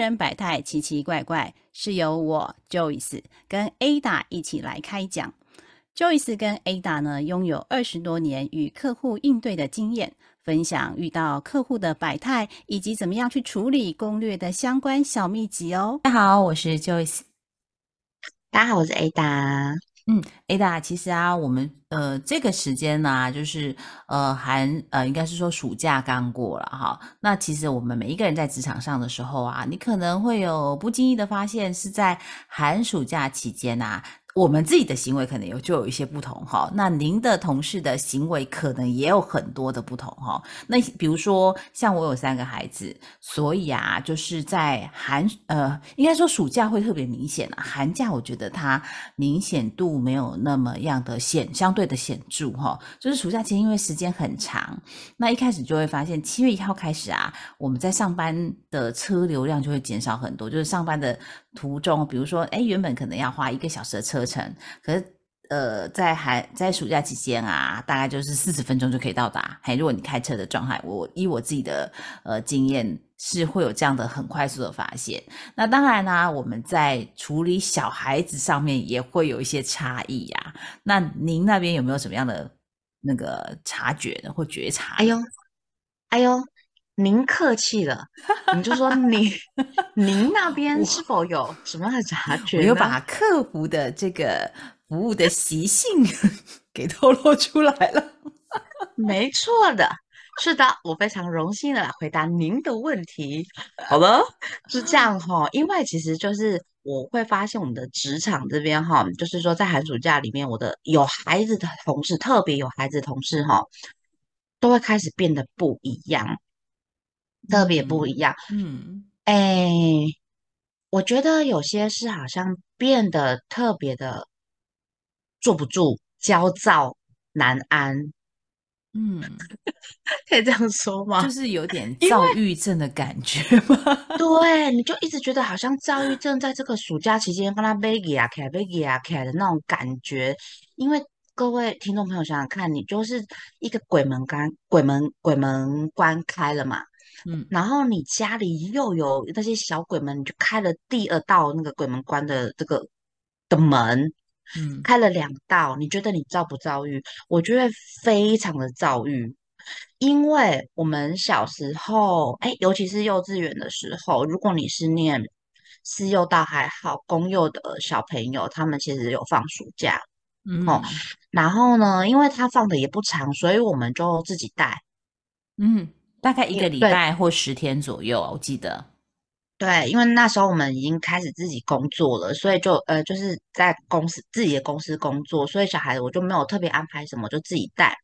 客人百态奇奇怪怪，是由我 Joyce 跟 Ada 一起来开讲。Joyce 跟 Ada 呢，拥有二十多年与客户应对的经验，分享遇到客户的百态以及怎么样去处理攻略的相关小秘籍哦。大家好，我是 Joyce。大家好，我是 Ada。嗯，Ada，其实啊，我们呃这个时间呢，就是呃寒呃，应该是说暑假刚过了哈。那其实我们每一个人在职场上的时候啊，你可能会有不经意的发现，是在寒暑假期间呐。我们自己的行为可能有就有一些不同哈，那您的同事的行为可能也有很多的不同哈。那比如说像我有三个孩子，所以啊，就是在寒呃，应该说暑假会特别明显啊，寒假我觉得它明显度没有那么样的显相对的显著哈。就是暑假期间因为时间很长，那一开始就会发现七月一号开始啊，我们在上班的车流量就会减少很多，就是上班的。途中，比如说，哎，原本可能要花一个小时的车程，可是，呃，在还在暑假期间啊，大概就是四十分钟就可以到达。嘿，如果你开车的状态，我以我自己的呃经验，是会有这样的很快速的发现。那当然呢，我们在处理小孩子上面也会有一些差异呀。那您那边有没有什么样的那个察觉呢，或觉察？哎呦，哎呦。您客气了，你就说 您您那边是否有什么样的察觉？我又把客服的这个服务的习性 给透露出来了。没错的，是的，我非常荣幸的来回答您的问题。好了，是这样哈，因为其实就是我会发现我们的职场这边哈，就是说在寒暑假里面，我的有孩子的同事，特别有孩子的同事哈，都会开始变得不一样。特别不一样，嗯，哎，我觉得有些事好像变得特别的坐不住、焦躁、难安，嗯，可以这样说吗？就是有点躁郁症的感觉吗？对，你就一直觉得好像躁郁症在这个暑假期间帮他背起啊、开背起啊、凯的那种感觉。因为各位听众朋友想想看，你就是一个鬼门关、鬼门鬼门关开了嘛。嗯，然后你家里又有那些小鬼门，你就开了第二道那个鬼门关的这个的门，嗯，开了两道，你觉得你遭不遭遇？我觉得非常的遭遇，因为我们小时候，哎，尤其是幼稚园的时候，如果你是念私幼倒还好，公幼的小朋友，他们其实有放暑假，嗯，然后呢，因为他放的也不长，所以我们就自己带，嗯。大概一个礼拜或十天左右，我记得。对，因为那时候我们已经开始自己工作了，所以就呃，就是在公司自己的公司工作，所以小孩子我就没有特别安排什么，就自己带。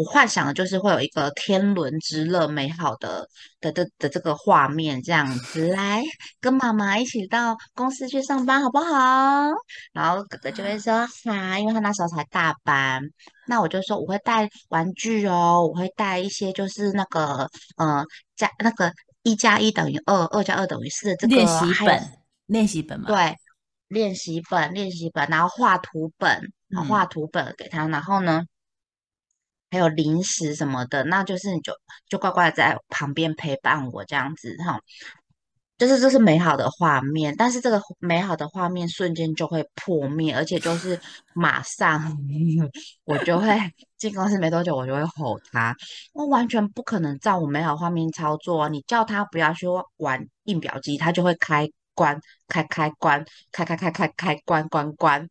我幻想的就是会有一个天伦之乐、美好的的的的这个画面，这样子来跟妈妈一起到公司去上班，好不好？然后哥哥就会说哈，因为他那时候才大班，那我就说我会带玩具哦，我会带一些就是那个呃加那个一加一等于二，二加二等于四的这个练习本，练习本嘛，对，练习本，练习本，然后画图本，画图本给他，然后呢？还有零食什么的，那就是你就就乖乖在旁边陪伴我这样子哈，就是这是美好的画面，但是这个美好的画面瞬间就会破灭，而且就是马上我就会进公司没多久，我就会吼他，我完全不可能照我美好画面操作，啊你叫他不要去玩印表机，他就会开。关开开关开开开开开关关关，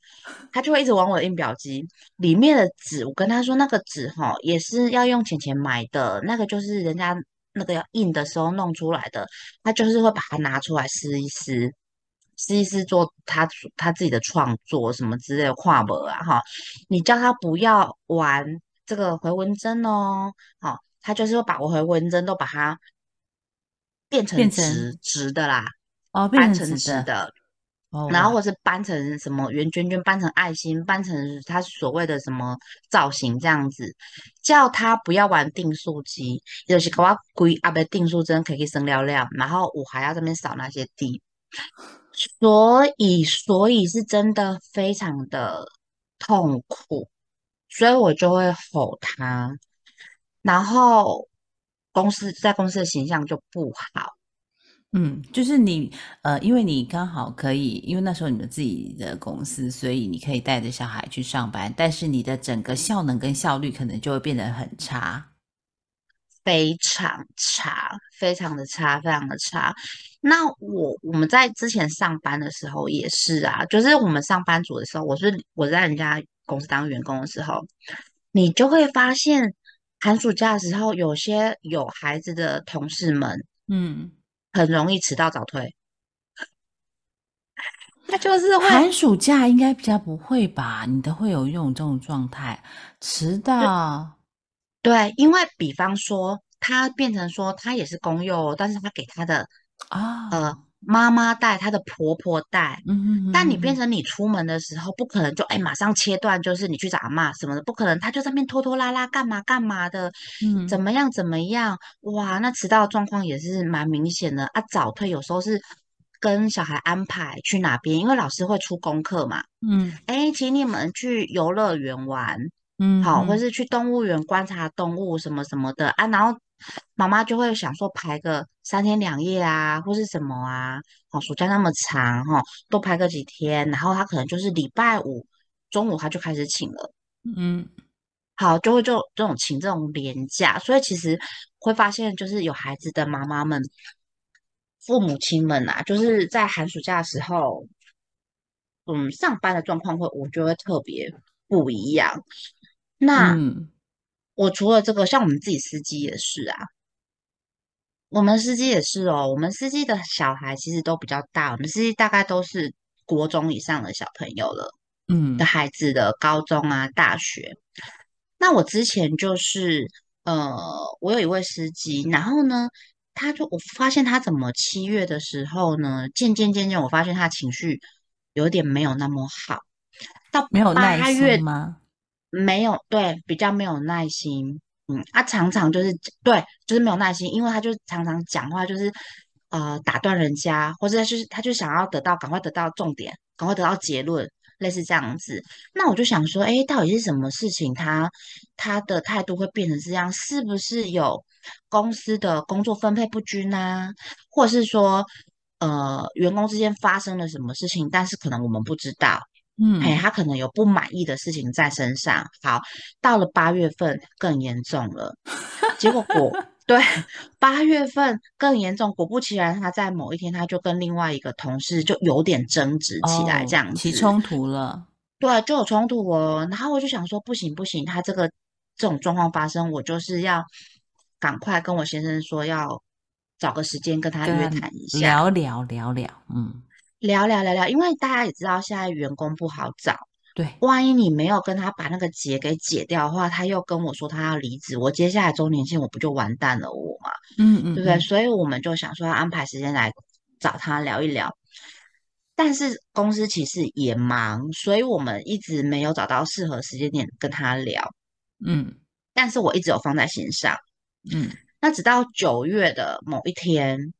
他就会一直玩我的印表机里面的纸。我跟他说，那个纸哈也是要用钱钱买的，那个就是人家那个要印的时候弄出来的。他就是会把它拿出来撕一撕，撕一撕做他他自己的创作什么之类的画本啊哈。你叫他不要玩这个回纹针哦，好，他就是会把我回纹针都把它变成直直的啦。哦，变成直的，然后。或是搬成什么圆圈圈，搬成爱心，搬成他所谓的什么造型这样子，叫他不要玩定数机，就是给我归阿贝定数针可以生料料，然后我还要这边扫那些地，所以所以是真的非常的痛苦，所以我就会吼他，然后公司在公司的形象就不好。嗯，就是你，呃，因为你刚好可以，因为那时候你们自己的公司，所以你可以带着小孩去上班，但是你的整个效能跟效率可能就会变得很差。非常差，非常的差，非常的差。那我我们在之前上班的时候也是啊，就是我们上班族的时候，我是我在人家公司当员工的时候，你就会发现寒暑假的时候，有些有孩子的同事们嗯，很容易迟到早退，他就是会寒暑假应该比较不会吧？你的会有用这种状态，迟到，对，因为比方说他变成说他也是公幼哦，但是他给他的啊，呃妈妈带，她的婆婆带。嗯哼哼但你变成你出门的时候，不可能就哎马上切断，就是你去找阿妈什么的，不可能，她就在那边拖拖拉拉干嘛干嘛的，嗯。怎嗯么样怎么样，哇，那迟到的状况也是蛮明显的。啊。早退有时候是跟小孩安排去哪边，因为老师会出功课嘛，嗯。哎，请你们去游乐园玩，嗯好，或是去动物园观察动物什么什么的。啊，然后妈妈就会想说排个三天两夜啊，或是什么啊，哦，暑假那么长哈、多排个几天，然后他可能就是礼拜五中午他就开始请了，嗯。好，就会就这种请这种年假，所以其实会发现就是有孩子的妈妈们、父母亲们啊，就是在寒暑假的时候，嗯，上班的状况会我觉得特别不一样。那嗯我除了这个，像我们自己司机也是啊，我们司机也是哦，我们司机的小孩其实都比较大，我们司机大概都是国中以上的小朋友了嗯的嗯孩子的高中啊、大学。那我之前就是呃，我有一位司机，然后呢，他就我发现他怎么七月的时候呢，渐渐渐渐，我发现他情绪有点没有那么好，到没有耐八月心吗？没有，对，比较没有耐心。嗯，他常常就是对，就是没有耐心，因为他就常常讲话就是呃打断人家，或者他就是他就想要得到赶快得到重点，赶快得到结论，类似这样子。那我就想说，哎，到底是什么事情他他的态度会变成这样？是不是有公司的工作分配不均啊？或者是说呃员工之间发生了什么事情，但是可能我们不知道。哎，嗯他可能有不满意的事情在身上。好，到了八月份更严重了，结果果对八月份更严重，果不其然，他在某一天他就跟另外一个同事就有点争执起来，这哦，样子，起冲突了。对，就有冲突哦。然后我就想说，不行不行，他这个这种状况发生，我就是要赶快跟我先生说，要找个时间跟他约谈一下。聊聊聊聊，嗯，聊聊聊聊，因为大家也知道现在员工不好找，对，万一你没有跟他把那个结给解掉的话，他又跟我说他要离职，我接下来周年庆我不就完蛋了我嘛，对不对？嗯？嗯。嗯，所以我们就想说要安排时间来找他聊一聊，但是公司其实也忙，所以我们一直没有找到适合时间点跟他聊，嗯。但是我一直有放在心上。嗯。那直到九月的某一天，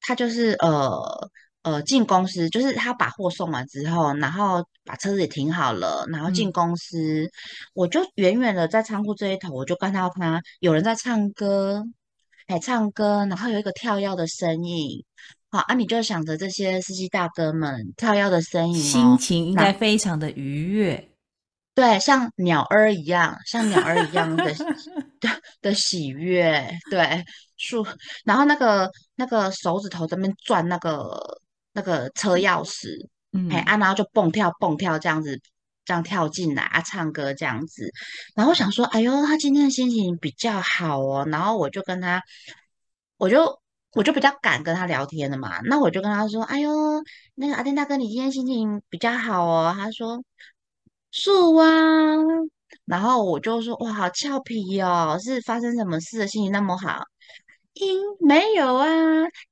他就是呃呃进公司，就是他把货送完之后，然后把车子也停好了，然后进嗯公司，我就远远的在仓库这一头，我就看到他有人在唱歌，哎唱歌，然后有一个跳跃的身影，好啊，你就想着这些司机大哥们跳跃的身影心哦，情应该非常的愉悦。对，像鸟儿一样，像鸟儿一样的的 的喜悦，对树，然后那个那个手指头这边转那个那个车钥匙，哎嗯啊，然后就蹦跳蹦跳这样子，这样跳进来啊，唱歌这样子，然后想说，哎呦，他今天的心情比较好哦，然后我就跟他，我就我就比较敢跟他聊天的嘛，那我就跟他说，哎呦，那个阿丁大哥，你今天心情比较好哦，他说。是啊，然后我就说哇，好俏皮哦，是发生什么事的心情那么好？因没有啊，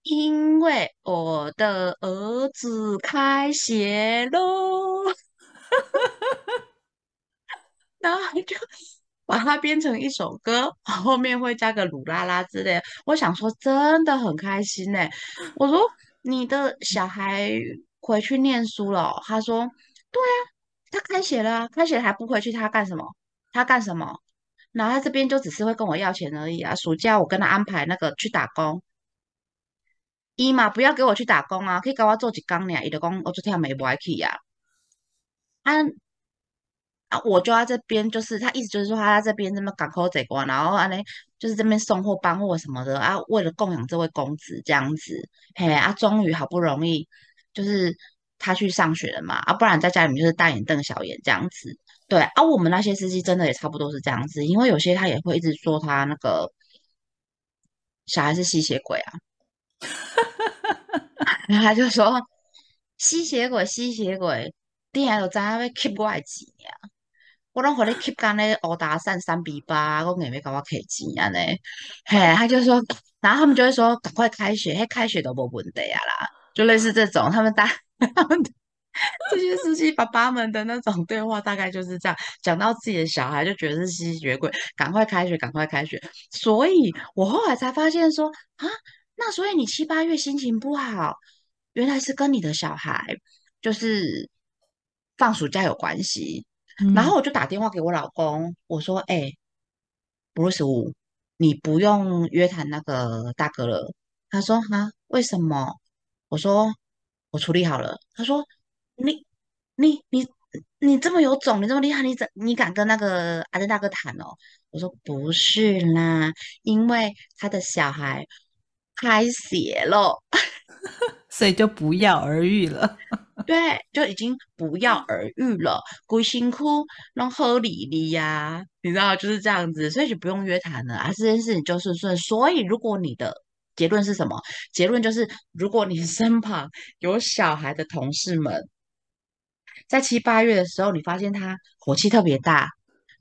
因为我的儿子开学喽，然后就把它编成一首歌，后面会加个鲁拉拉之类的。我想说，真的很开心呢。我说你的小孩回去念书了哦他说对啊，他开学了啊，开学还不回去，他干什么？他干什么？然后他这边就只是会跟我要钱而已啊。暑假我跟他安排那个去打工，伊嘛不要给我去打工啊，可以给我做几工尔，伊就讲我昨天没不爱去呀。啊啊，我就在这边，就是他意思就是说他在这边这么港口这关，然后安尼就是这边送货搬货什么的啊，为了供养这位公子这样子，嘿啊，终于好不容易就是他去上学了嘛，啊，不然在家里面就是大眼瞪小眼这样子。对啊，我们那些司机真的也差不多是这样子，因为有些他也会一直说他那个小孩是吸血鬼啊。然后他就说吸血鬼，吸血鬼，你还有知影要 keep 我的钱呀？我拢和你 keep 干咧殴打三三比八，我硬要搞我开钱啊呢？嘿，他就说，然后他们就会说赶快开学，嘿，开学都无问题啊啦，就类似这种，他们大 他们 这些司机爸爸们的那种对话，大概就是这样，讲到自己的小孩就觉得是吸血鬼，赶快开学，赶快开学。所以我后来才发现说啊。那所以你七八月心情不好，原来是跟你的小孩就是放暑假有关系。然后我就打电话给我老公，我说：“哎，Bruce 五，你不用约谈那个大哥了。”他说：“哈，为什么？”我说：“我处理好了。”他说：“你你你你这么有种，你这么厉害，你怎你敢跟那个阿珍大哥谈哦？”我说：“不是啦，因为他的小孩。”开学了，所以就不药而愈了。对，就已经不药而愈了。鬼辛苦弄喝里里呀，你知道就是这样子，所以就不用约谈了啊。这件事情就顺顺。所以，如果你的结论是什么？结论就是，如果你身旁有小孩的同事们，在七八月的时候，你发现他火气特别大，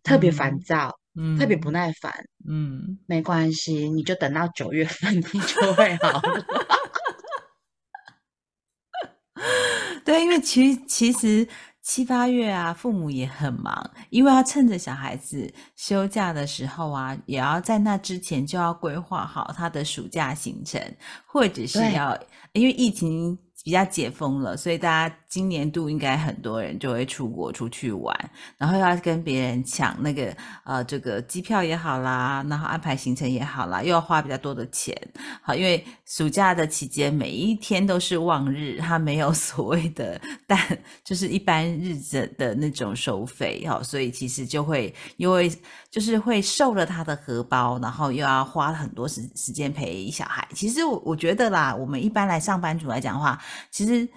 特别烦躁。嗯，特别不耐烦。嗯，没关系，你就等到九月份，你就会好。对，因为其实其实七八月啊，父母也很忙，因为要趁着小孩子休假的时候啊，也要在那之前就要规划好他的暑假行程，或者是要因为疫情。比较解封了，所以大家今年度应该很多人就会出国出去玩，然后要跟别人抢那个呃这个机票也好啦，然后安排行程也好啦，又要花比较多的钱。好，因为暑假的期间每一天都是旺日，它没有所谓的但 就是一般日子的那种收费，好，所以其实就会因为就是会受了他的荷包，然后又要花很多时时间陪小孩。其实我我觉得啦，我们一般来上班族来讲的话。其实，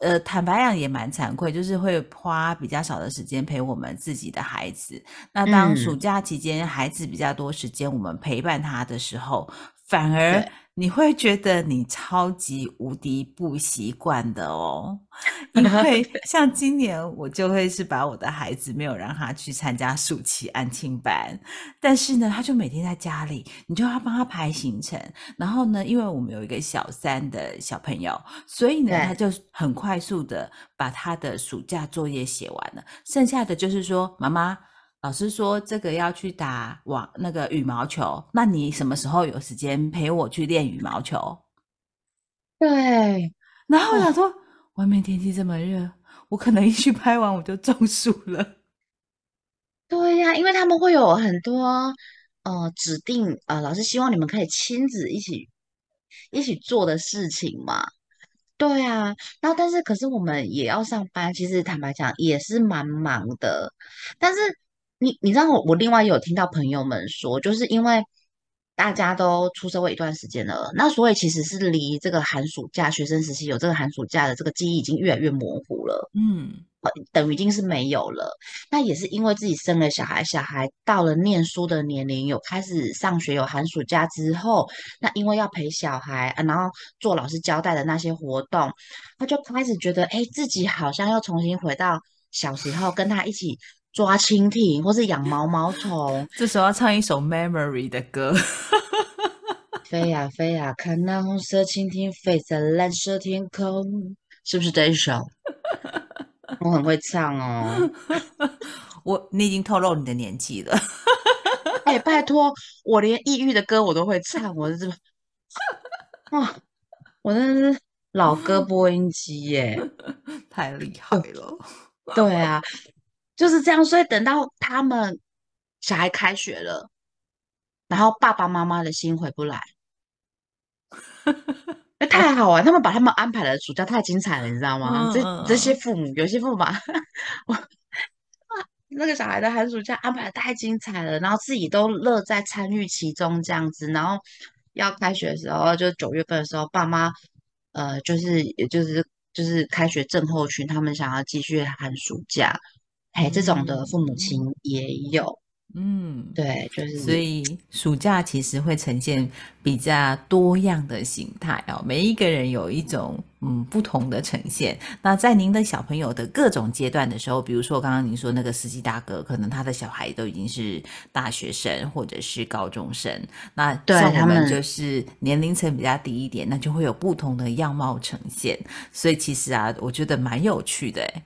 呃，坦白讲也蛮惭愧，就是会花比较少的时间陪我们自己的孩子。那当暑假期间孩子比较多时间，我们陪伴他的时候，反而。你会觉得你超级无敌不习惯的哦，因为 像今年我就会是把我的孩子没有让他去参加暑期安亲班，但是呢，他就每天在家里，你就要帮他排行程。然后呢，因为我们有一个小三的小朋友，所以呢，他就很快速的把他的暑假作业写完了，剩下的就是说，妈妈。老师说这个要去打网那个羽毛球，那你什么时候有时间陪我去练羽毛球？对，然后我想说，外面天气这么热，我可能一去拍完我就中暑了。对呀，因为他们会有很多呃指定呃老师希望你们可以亲子一起一起做的事情嘛。对啊，然后但是可是我们也要上班，其实坦白讲也是蛮忙的，但是。你你知道我我另外有听到朋友们说，就是因为大家都出社会一段时间了，那所以其实是离这个寒暑假学生时期有这个寒暑假的这个记忆已经越来越模糊了，嗯，等于已经是没有了。那也是因为自己生了小孩，小孩到了念书的年龄，有开始上学，有寒暑假之后，那因为要陪小孩啊，然后做老师交代的那些活动，他就开始觉得，哎，自己好像又重新回到小时候，跟他一起。抓蜻蜓，或是养毛毛虫，这时候要唱一首《Memory》的歌。飞呀飞呀，看那红色蜻蜓飞在蓝色天空，是不是这一首？我很会唱哦。我，你已经透露你的年纪了。哎，拜托，我连抑郁的歌我都会唱，我是哇，我真的是老歌播音机耶，太厉害了。对啊。就是这样，所以等到他们小孩开学了，然后爸爸妈妈的心回不来，那太好玩，他们把他们安排的暑假太精彩了，你知道吗？这这些父母，有些父母那个小孩的寒暑假安排的太精彩了，然后自己都乐在参与其中这样子，然后要开学的时候，就九月份的时候，爸妈呃，就是也就是就是开学症候群，他们想要继续寒暑假，哎，这种的父母亲也有，嗯，对，就是所以暑假其实会呈现比较多样的形态哦，每一个人有一种嗯不同的呈现。那在您的小朋友的各种阶段的时候，比如说刚刚您说那个司机大哥，可能他的小孩都已经是大学生或者是高中生，那对像我们就是年龄层比较低一点，那就会有不同的样貌呈现。所以其实啊，我觉得蛮有趣的诶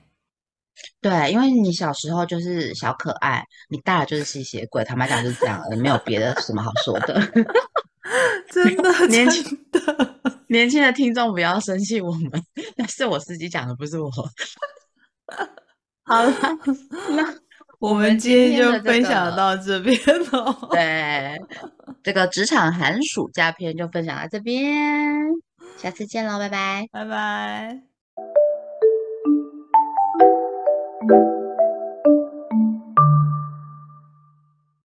对，因为你小时候就是小可爱，你大了就是吸血鬼，坦白讲就是这样没有别的什么好说的。真的年轻的。年轻的听众不要生气我们，那是我司机讲的，不是我。好了，那我们今天就分享到这边了。对这个职场寒暑假篇就分享到这边，下次见喽，拜拜。拜拜。Thank you.